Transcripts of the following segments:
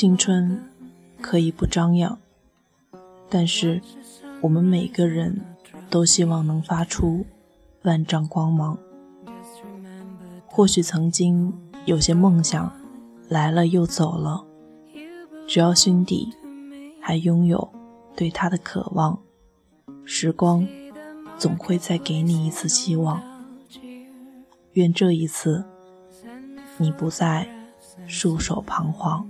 青春可以不张扬，但是我们每个人都希望能发出万丈光芒。或许曾经有些梦想来了又走了，只要心底还拥有对他的渴望，时光总会再给你一次希望。愿这一次你不再束手彷徨。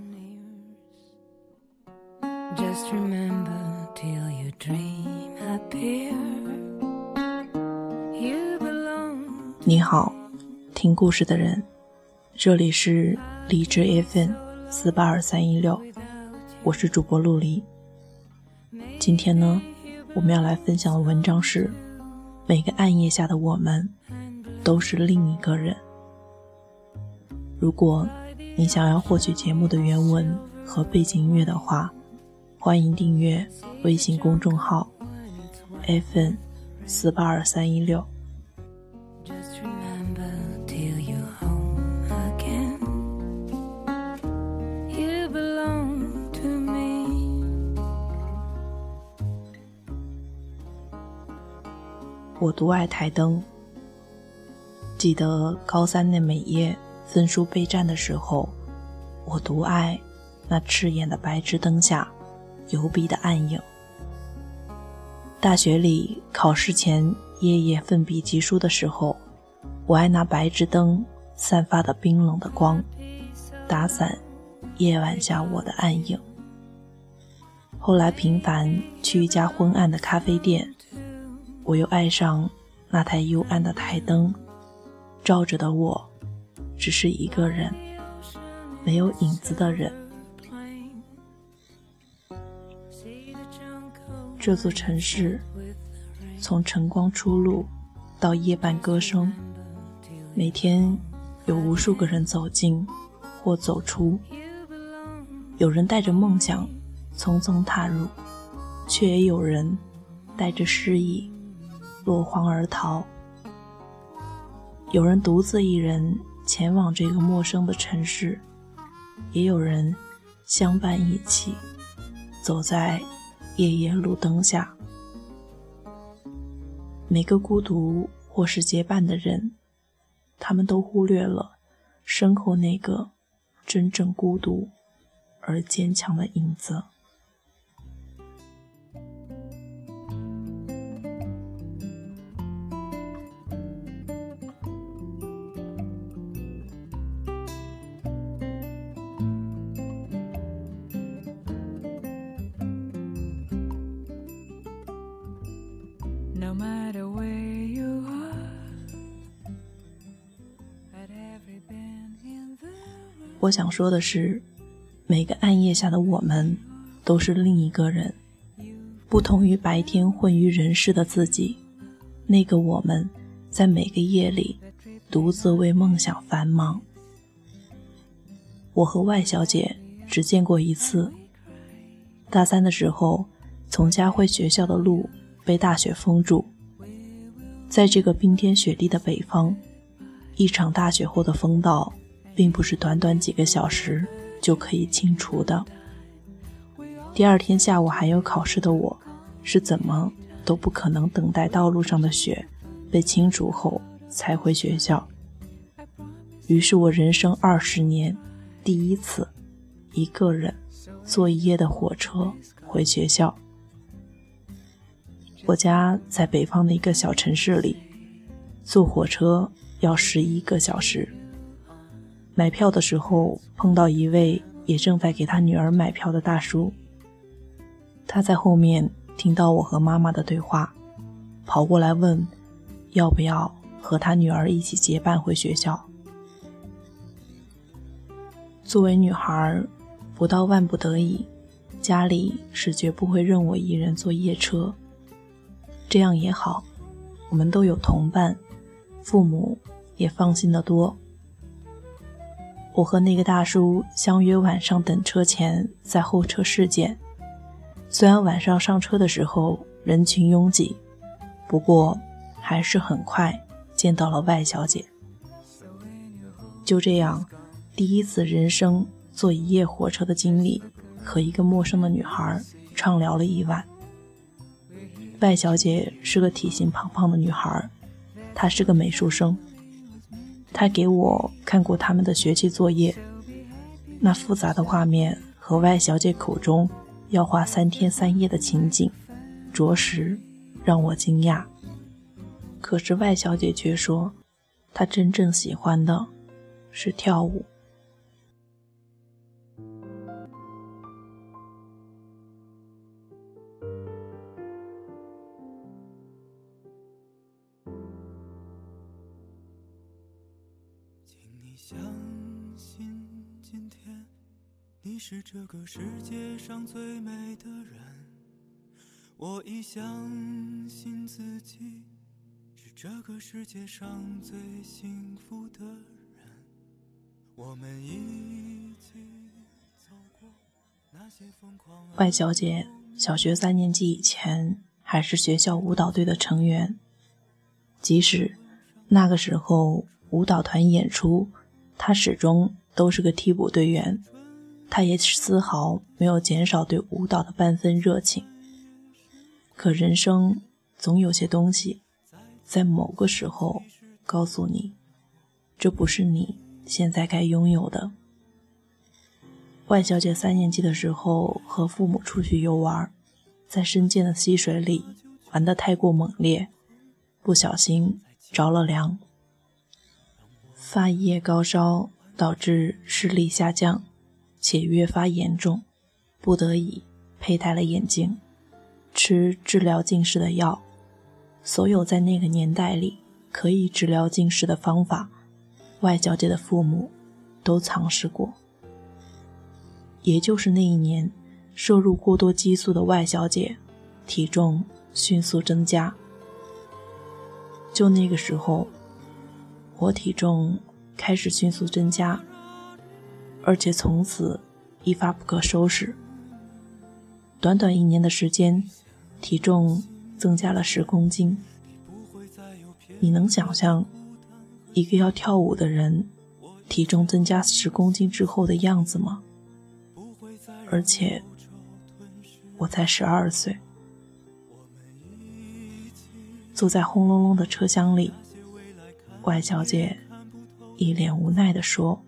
你好，听故事的人，这里是荔枝 FM 四八二三一六，我是主播陆离。今天呢，我们要来分享的文章是：每个暗夜下的我们，都是另一个人。如果你想要获取节目的原文和背景音乐的话，欢迎订阅微信公众号 “fn 四八二三一六”。我独爱台灯。记得高三那每夜分书备战的时候，我独爱那刺眼的白炽灯下。油笔的暗影。大学里考试前夜夜奋笔疾书的时候，我爱拿白炽灯散发的冰冷的光，打散夜晚下我的暗影。后来频繁去一家昏暗的咖啡店，我又爱上那台幽暗的台灯，照着的我，只是一个人，没有影子的人。这座城市，从晨光初露到夜半歌声，每天有无数个人走进或走出。有人带着梦想匆匆踏入，却也有人带着失意落荒而逃。有人独自一人前往这个陌生的城市，也有人相伴一起走在。夜夜路灯下，每个孤独或是结伴的人，他们都忽略了身后那个真正孤独而坚强的影子。我想说的是，每个暗夜下的我们，都是另一个人，不同于白天混于人世的自己。那个我们，在每个夜里，独自为梦想繁忙。我和外小姐只见过一次。大三的时候，从家回学校的路被大雪封住。在这个冰天雪地的北方，一场大雪后的风道。并不是短短几个小时就可以清除的。第二天下午还有考试的我，是怎么都不可能等待道路上的雪被清除后才回学校。于是我人生二十年第一次一个人坐一夜的火车回学校。我家在北方的一个小城市里，坐火车要十一个小时。买票的时候碰到一位也正在给他女儿买票的大叔，他在后面听到我和妈妈的对话，跑过来问要不要和他女儿一起结伴回学校。作为女孩，不到万不得已，家里是绝不会任我一人坐夜车。这样也好，我们都有同伴，父母也放心的多。我和那个大叔相约晚上等车前在候车室见。虽然晚上上车的时候人群拥挤，不过还是很快见到了外小姐。就这样，第一次人生坐一夜火车的经历和一个陌生的女孩畅聊了一晚。外小姐是个体型胖胖的女孩，她是个美术生。她给我看过他们的学期作业，那复杂的画面和外小姐口中要画三天三夜的情景，着实让我惊讶。可是外小姐却说，她真正喜欢的是跳舞。是这个世界上最美的人，我已相信自己是这个世界上最幸福的人。我们一起走过那些疯狂。外小姐小学三年级以前还是学校舞蹈队的成员，即使那个时候舞蹈团演出。她始终都是个替补队员，他也丝毫没有减少对舞蹈的半分热情。可人生总有些东西，在某个时候告诉你，这不是你现在该拥有的。万小姐三年级的时候和父母出去游玩，在深涧的溪水里玩得太过猛烈，不小心着了凉。发一夜高烧，导致视力下降，且越发严重，不得已佩戴了眼镜，吃治疗近视的药。所有在那个年代里可以治疗近视的方法，外小姐的父母都尝试过。也就是那一年，摄入过多激素的外小姐体重迅速增加。就那个时候。我体重开始迅速增加，而且从此一发不可收拾。短短一年的时间，体重增加了十公斤。你能想象一个要跳舞的人体重增加十公斤之后的样子吗？而且我才十二岁，坐在轰隆隆的车厢里。外小姐一脸无奈地说：“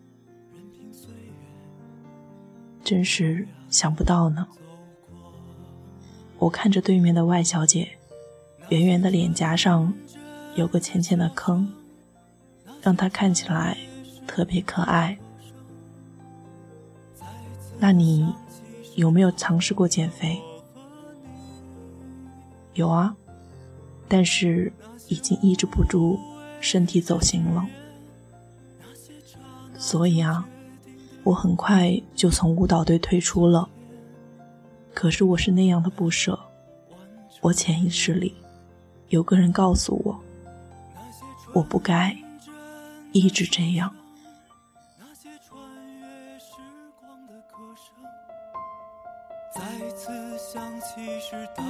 真是想不到呢。”我看着对面的外小姐，圆圆的脸颊上有个浅浅的坑，让她看起来特别可爱。那你有没有尝试过减肥？有啊，但是已经抑制不住。身体走形了，所以啊，我很快就从舞蹈队退出了。可是我是那样的不舍，我潜意识里有个人告诉我，我不该一直这样。再次响起时，打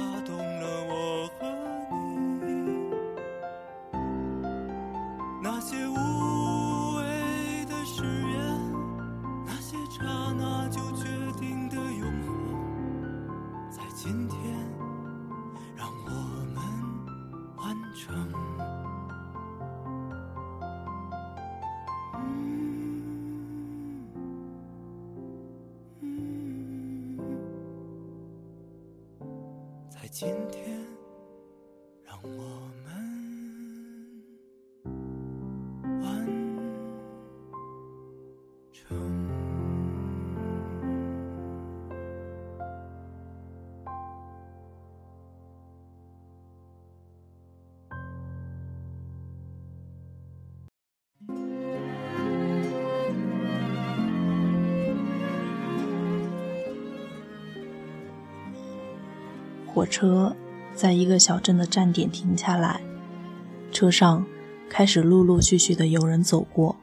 今天，让我火车在一个小镇的站点停下来，车上开始陆陆续续的有人走过，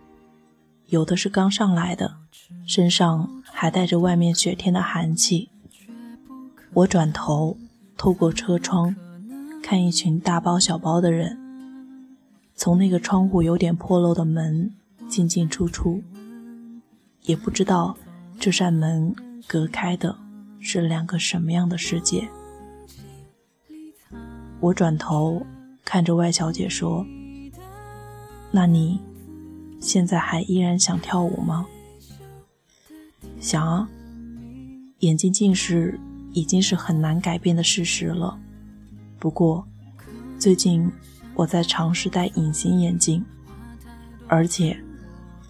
有的是刚上来的，身上还带着外面雪天的寒气。我转头透过车窗，看一群大包小包的人从那个窗户有点破漏的门进进出出，也不知道这扇门隔开的是两个什么样的世界？我转头看着外小姐说：“那你现在还依然想跳舞吗？”“想啊。”眼睛近视已经是很难改变的事实了。不过，最近我在尝试戴隐形眼镜，而且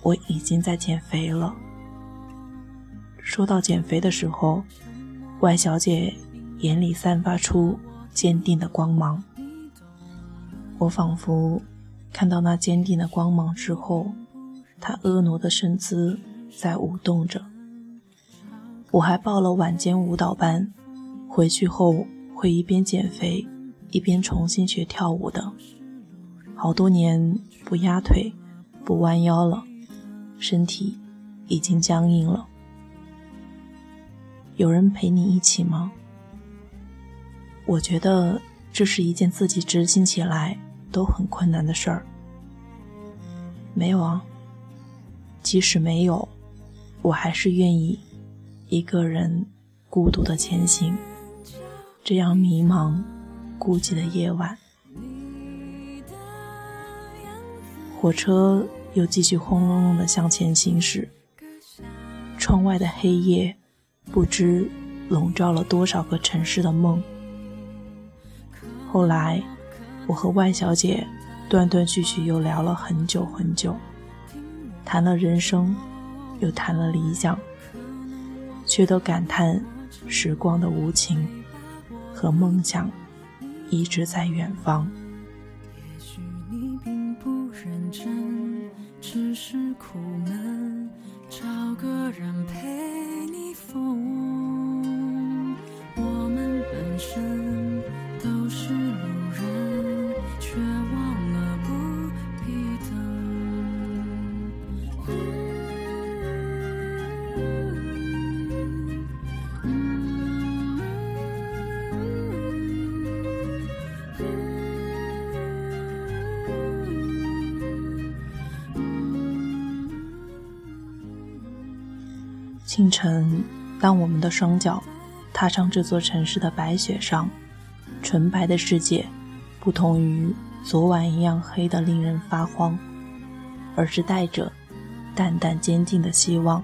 我已经在减肥了。说到减肥的时候，外小姐眼里散发出坚定的光芒。我仿佛看到那坚定的光芒之后，她婀娜的身姿在舞动着。我还报了晚间舞蹈班，回去后会一边减肥。一边重新学跳舞的，好多年不压腿、不弯腰了，身体已经僵硬了。有人陪你一起吗？我觉得这是一件自己执行起来都很困难的事儿。没有啊，即使没有，我还是愿意一个人孤独的前行，这样迷茫。孤寂的夜晚，火车又继续轰隆隆地向前行驶。窗外的黑夜，不知笼罩了多少个城市的梦。后来，我和万小姐断断续续又聊了很久很久，谈了人生，又谈了理想，却都感叹时光的无情和梦想。一直在远方。也许你并不认真，只是苦闷，找个人陪清晨，当我们的双脚踏上这座城市的白雪上，纯白的世界，不同于昨晚一样黑的令人发慌，而是带着淡淡坚定的希望。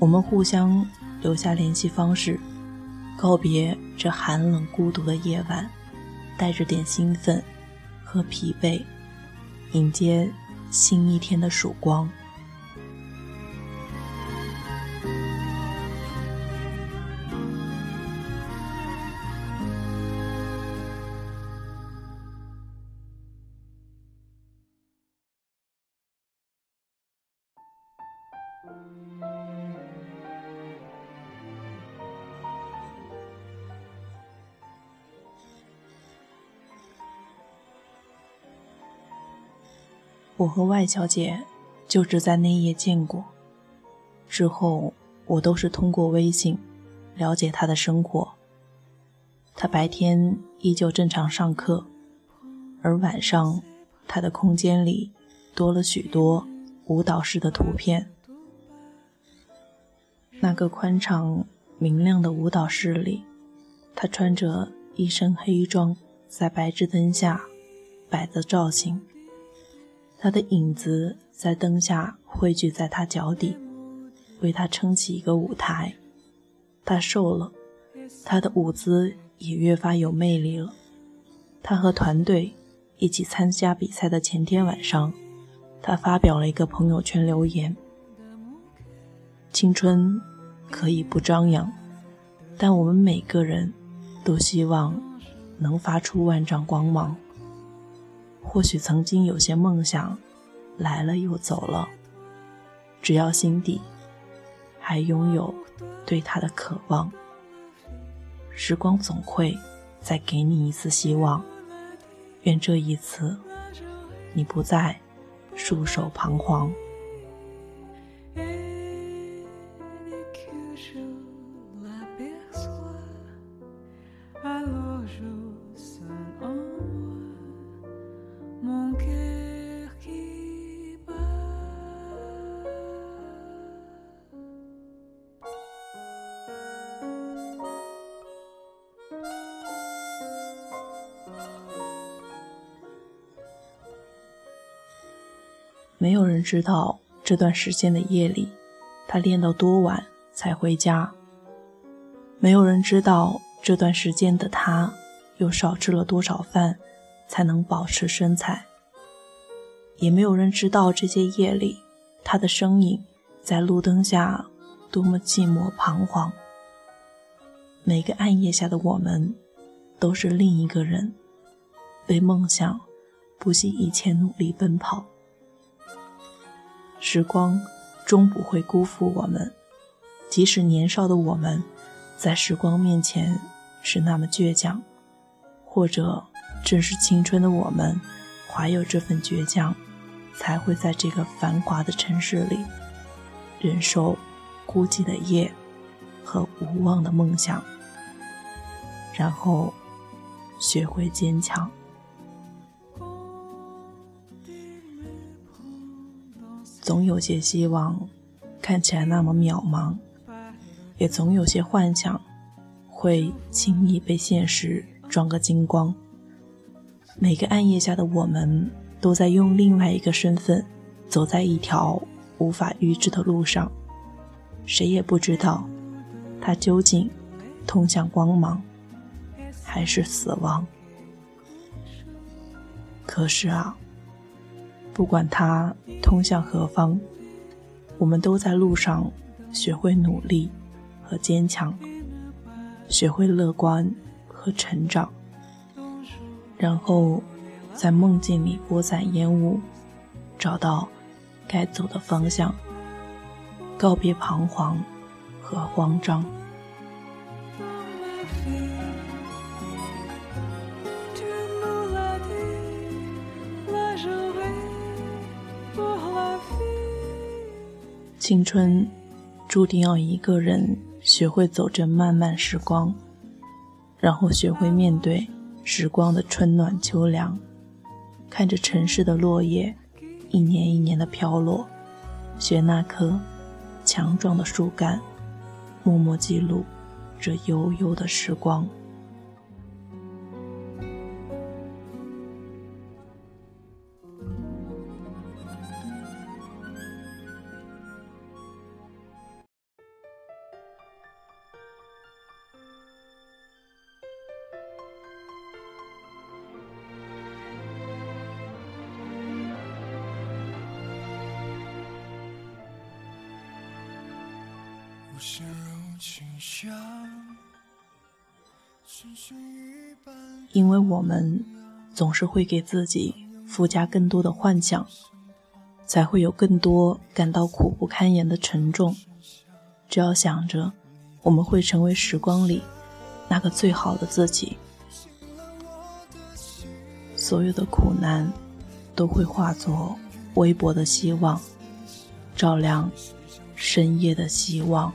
我们互相留下联系方式，告别这寒冷孤独的夜晚，带着点兴奋和疲惫，迎接新一天的曙光。我和外小姐就只在那夜见过，之后我都是通过微信了解她的生活。她白天依旧正常上课，而晚上她的空间里多了许多舞蹈室的图片。那个宽敞明亮的舞蹈室里，她穿着一身黑装，在白炽灯下摆着造型。他的影子在灯下汇聚在他脚底，为他撑起一个舞台。他瘦了，他的舞姿也越发有魅力了。他和团队一起参加比赛的前天晚上，他发表了一个朋友圈留言：“青春可以不张扬，但我们每个人都希望能发出万丈光芒。”或许曾经有些梦想，来了又走了。只要心底还拥有对它的渴望，时光总会再给你一次希望。愿这一次，你不再束手彷徨。没有人知道这段时间的夜里，他练到多晚才回家。没有人知道这段时间的他，又少吃了多少饭，才能保持身材。也没有人知道这些夜里，他的身影在路灯下多么寂寞彷徨。每个暗夜下的我们，都是另一个人，为梦想不惜一切努力奔跑。时光终不会辜负我们，即使年少的我们，在时光面前是那么倔强，或者正是青春的我们，怀有这份倔强。才会在这个繁华的城市里，忍受孤寂的夜和无望的梦想，然后学会坚强。总有些希望看起来那么渺茫，也总有些幻想会轻易被现实撞个精光。每个暗夜下的我们。都在用另外一个身份，走在一条无法预知的路上，谁也不知道，它究竟通向光芒，还是死亡。可是啊，不管它通向何方，我们都在路上学会努力和坚强，学会乐观和成长，然后。在梦境里拨散烟雾，找到该走的方向，告别彷徨和慌张。青春注定要一个人学会走着漫漫时光，然后学会面对时光的春暖秋凉。看着城市的落叶一年一年的飘落，学那棵强壮的树干，默默记录这悠悠的时光。因为我们总是会给自己附加更多的幻想，才会有更多感到苦不堪言的沉重。只要想着我们会成为时光里那个最好的自己，所有的苦难都会化作微薄的希望，照亮深夜的希望。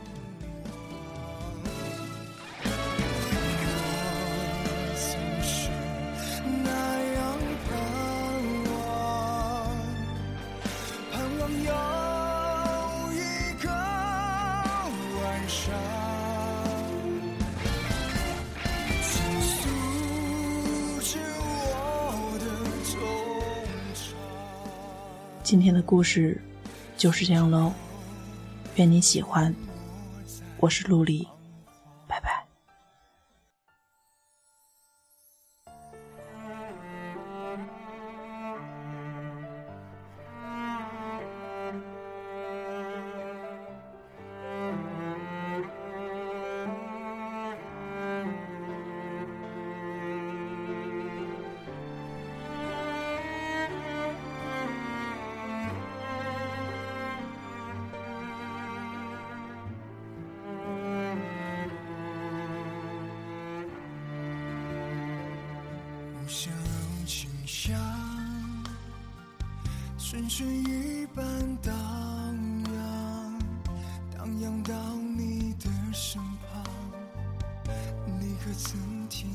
事就是这样喽，愿你喜欢。我是陆离。春水一般荡漾，荡漾到你的身旁。你可曾听